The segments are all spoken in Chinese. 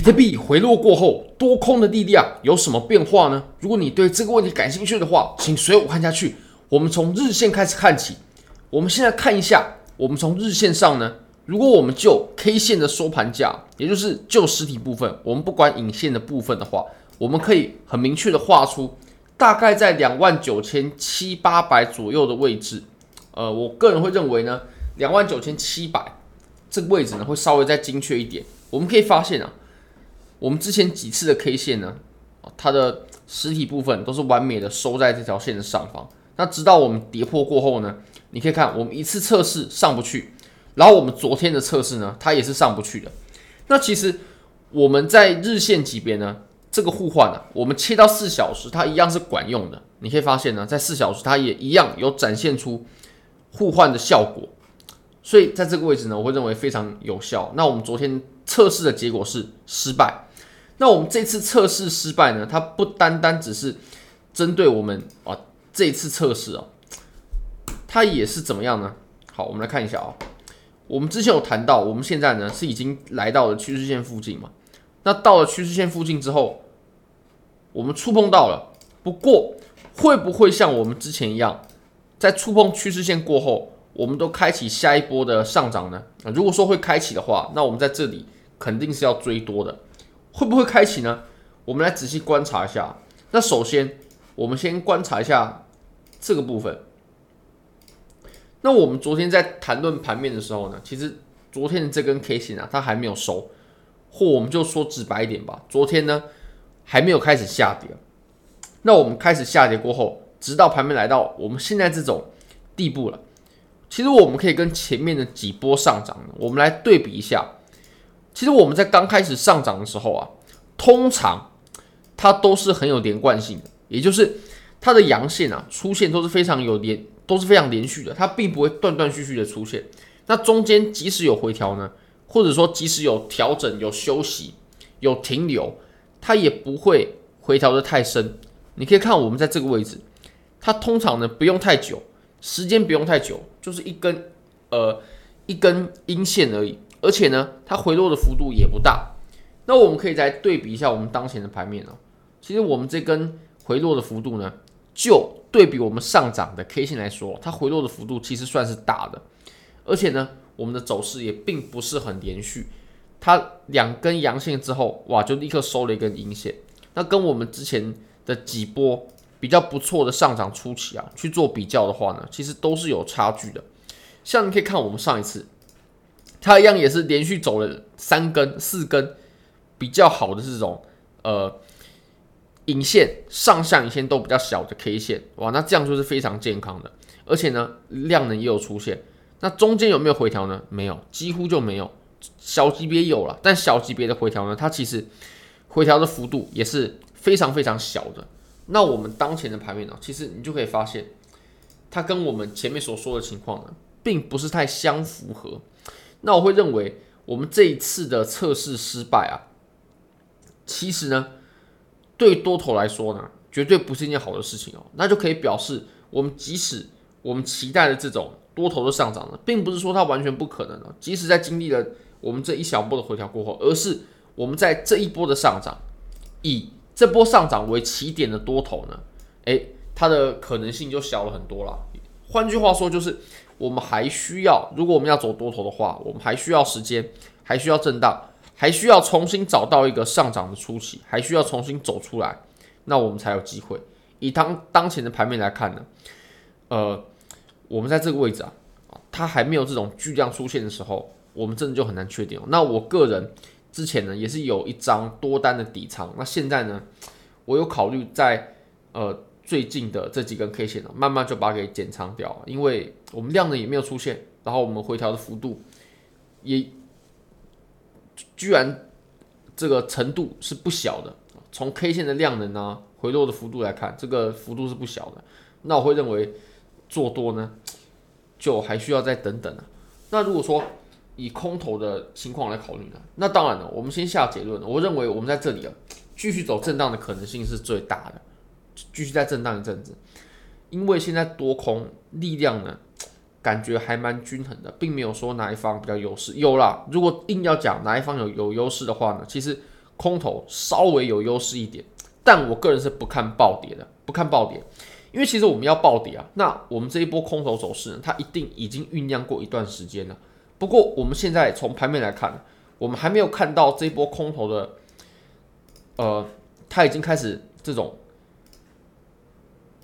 比特币回落过后，多空的力量有什么变化呢？如果你对这个问题感兴趣的话，请随我看下去。我们从日线开始看起。我们现在看一下，我们从日线上呢，如果我们就 K 线的收盘价，也就是就实体部分，我们不管影线的部分的话，我们可以很明确的画出大概在两万九千七八百左右的位置。呃，我个人会认为呢，两万九千七百这个位置呢会稍微再精确一点。我们可以发现啊。我们之前几次的 K 线呢，它的实体部分都是完美的收在这条线的上方。那直到我们跌破过后呢，你可以看我们一次测试上不去，然后我们昨天的测试呢，它也是上不去的。那其实我们在日线级别呢，这个互换呢，我们切到四小时，它一样是管用的。你可以发现呢，在四小时它也一样有展现出互换的效果。所以在这个位置呢，我会认为非常有效。那我们昨天测试的结果是失败。那我们这次测试失败呢？它不单单只是针对我们啊，这次测试啊，它也是怎么样呢？好，我们来看一下啊。我们之前有谈到，我们现在呢是已经来到了趋势线附近嘛。那到了趋势线附近之后，我们触碰到了。不过会不会像我们之前一样，在触碰趋势线过后，我们都开启下一波的上涨呢？如果说会开启的话，那我们在这里肯定是要追多的。会不会开启呢？我们来仔细观察一下。那首先，我们先观察一下这个部分。那我们昨天在谈论盘面的时候呢，其实昨天的这根 K 线啊，它还没有收，或我们就说直白一点吧，昨天呢还没有开始下跌。那我们开始下跌过后，直到盘面来到我们现在这种地步了，其实我们可以跟前面的几波上涨，我们来对比一下。其实我们在刚开始上涨的时候啊，通常它都是很有连贯性的，也就是它的阳线啊出现都是非常有连，都是非常连续的，它并不会断断续续的出现。那中间即使有回调呢，或者说即使有调整、有休息、有停留，它也不会回调的太深。你可以看我们在这个位置，它通常呢不用太久，时间不用太久，就是一根呃一根阴线而已。而且呢，它回落的幅度也不大。那我们可以再对比一下我们当前的盘面哦。其实我们这根回落的幅度呢，就对比我们上涨的 K 线来说，它回落的幅度其实算是大的。而且呢，我们的走势也并不是很连续。它两根阳线之后，哇，就立刻收了一根阴线。那跟我们之前的几波比较不错的上涨初期啊去做比较的话呢，其实都是有差距的。像你可以看我们上一次。它一样也是连续走了三根、四根比较好的这种呃影线，上下影线都比较小的 K 线，哇，那这样就是非常健康的，而且呢量能也有出现。那中间有没有回调呢？没有，几乎就没有。小级别有了，但小级别的回调呢，它其实回调的幅度也是非常非常小的。那我们当前的盘面呢，其实你就可以发现，它跟我们前面所说的情况呢，并不是太相符合。那我会认为，我们这一次的测试失败啊，其实呢，对多头来说呢，绝对不是一件好的事情哦。那就可以表示，我们即使我们期待的这种多头的上涨呢，并不是说它完全不可能的。即使在经历了我们这一小波的回调过后，而是我们在这一波的上涨，以这波上涨为起点的多头呢，诶，它的可能性就小了很多了。换句话说，就是。我们还需要，如果我们要走多头的话，我们还需要时间，还需要震荡，还需要重新找到一个上涨的初期，还需要重新走出来，那我们才有机会。以当当前的盘面来看呢，呃，我们在这个位置啊，它还没有这种巨量出现的时候，我们真的就很难确定。那我个人之前呢，也是有一张多单的底仓，那现在呢，我有考虑在呃。最近的这几根 K 线呢，慢慢就把它给减仓掉了，因为我们量能也没有出现，然后我们回调的幅度也居然这个程度是不小的。从 K 线的量能呢，回落的幅度来看，这个幅度是不小的。那我会认为做多呢，就还需要再等等啊。那如果说以空头的情况来考虑呢，那当然了，我们先下结论。我认为我们在这里啊，继续走震荡的可能性是最大的。继续再震荡一阵子，因为现在多空力量呢，感觉还蛮均衡的，并没有说哪一方比较优势。有啦，如果硬要讲哪一方有有优势的话呢，其实空头稍微有优势一点，但我个人是不看暴跌的，不看暴跌，因为其实我们要暴跌啊，那我们这一波空头走势呢，它一定已经酝酿过一段时间了。不过我们现在从盘面来看，我们还没有看到这一波空头的，呃，它已经开始这种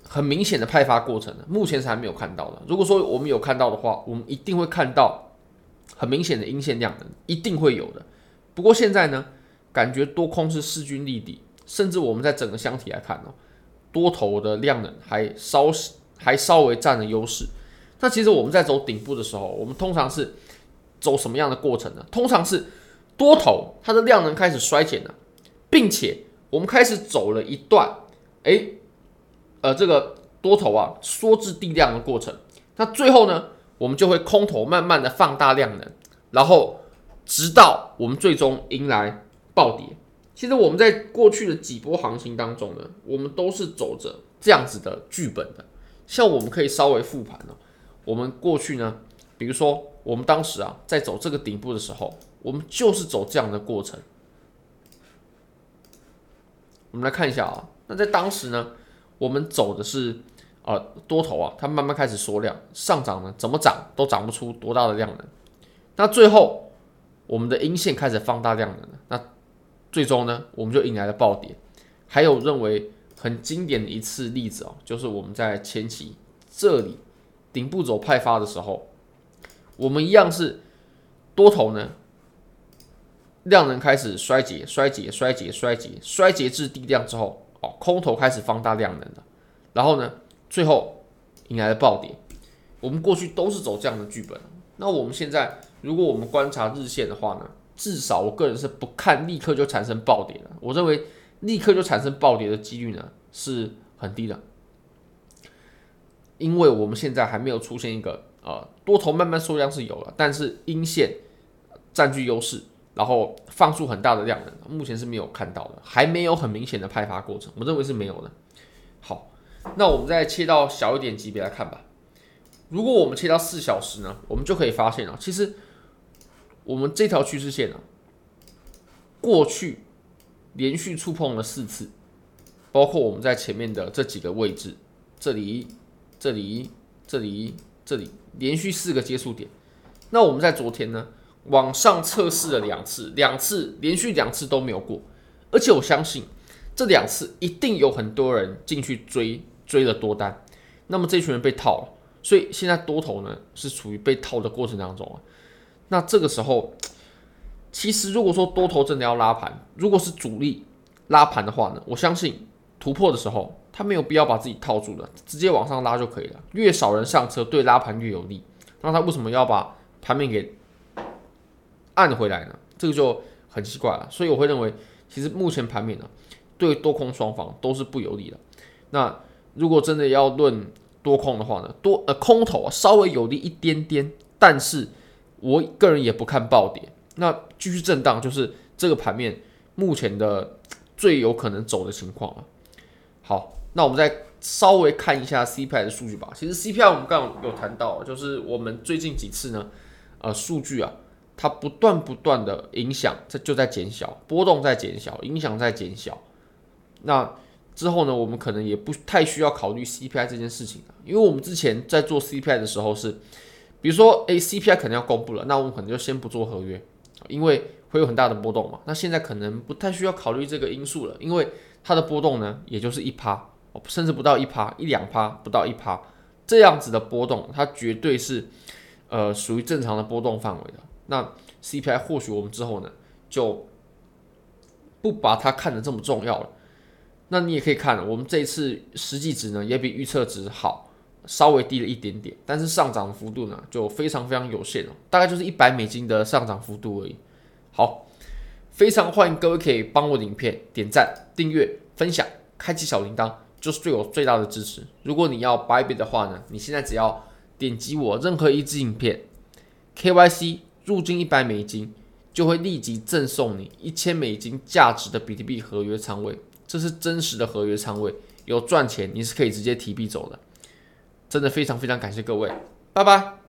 很明显的派发过程了，目前是还没有看到的。如果说我们有看到的话，我们一定会看到很明显的阴线量能，一定会有的。不过现在呢，感觉多空是势均力敌，甚至我们在整个箱体来看哦，多头的量能还稍还稍微占了优势。那其实我们在走顶部的时候，我们通常是走什么样的过程呢？通常是多头它的量能开始衰减了，并且我们开始走了一段，哎，呃，这个多头啊缩至地量的过程。那最后呢，我们就会空头慢慢的放大量能，然后直到我们最终迎来。暴跌，其实我们在过去的几波行情当中呢，我们都是走着这样子的剧本的。像我们可以稍微复盘哦，我们过去呢，比如说我们当时啊，在走这个顶部的时候，我们就是走这样的过程。我们来看一下啊，那在当时呢，我们走的是呃多头啊，它慢慢开始缩量，上涨呢怎么涨都涨不出多大的量能。那最后我们的阴线开始放大量能，那。最终呢，我们就迎来了暴跌。还有认为很经典的一次例子哦，就是我们在前期这里顶部走派发的时候，我们一样是多头呢，量能开始衰竭、衰竭、衰竭、衰竭、衰竭至低量之后，空头开始放大量能了。然后呢，最后迎来了暴跌。我们过去都是走这样的剧本。那我们现在，如果我们观察日线的话呢？至少我个人是不看立刻就产生暴跌的，我认为立刻就产生暴跌的几率呢是很低的，因为我们现在还没有出现一个呃多头慢慢缩量是有了，但是阴线占据优势，然后放出很大的量能，目前是没有看到的，还没有很明显的派发过程，我认为是没有的。好，那我们再切到小一点级别来看吧。如果我们切到四小时呢，我们就可以发现啊，其实。我们这条趋势线啊，过去连续触碰了四次，包括我们在前面的这几个位置，这里、这里、这里、这里，连续四个接触点。那我们在昨天呢，往上测试了两次，两次连续两次都没有过，而且我相信这两次一定有很多人进去追追了多单，那么这群人被套了，所以现在多头呢是处于被套的过程当中啊。那这个时候，其实如果说多头真的要拉盘，如果是主力拉盘的话呢，我相信突破的时候，他没有必要把自己套住了，直接往上拉就可以了。越少人上车，对拉盘越有利。那他为什么要把盘面给按回来呢？这个就很奇怪了。所以我会认为，其实目前盘面呢，对多空双方都是不有利的。那如果真的要论多空的话呢，多呃空头啊稍微有利一点点，但是。我个人也不看暴跌，那继续震荡就是这个盘面目前的最有可能走的情况了。好，那我们再稍微看一下 CPI 的数据吧。其实 CPI 我们刚刚有谈到，就是我们最近几次呢，呃，数据啊，它不断不断的影响，这就在减小，波动在减小，影响在减小。那之后呢，我们可能也不太需要考虑 CPI 这件事情了，因为我们之前在做 CPI 的时候是。比如说，哎，CPI 可能要公布了，那我们可能就先不做合约，因为会有很大的波动嘛。那现在可能不太需要考虑这个因素了，因为它的波动呢，也就是一趴，甚至不到一趴，一两趴，不到一趴，这样子的波动，它绝对是呃属于正常的波动范围的。那 CPI 或许我们之后呢，就不把它看得这么重要了。那你也可以看，我们这一次实际值呢，也比预测值好。稍微低了一点点，但是上涨幅度呢，就非常非常有限哦，大概就是一百美金的上涨幅度而已。好，非常欢迎各位可以帮我的影片点赞、订阅、分享、开启小铃铛，就是对我最大的支持。如果你要 buy 的话呢，你现在只要点击我任何一支影片，KYC 入金一百美金，就会立即赠送你一千美金价值的比特币合约仓位，这是真实的合约仓位，有赚钱你是可以直接提币走的。真的非常非常感谢各位，拜拜。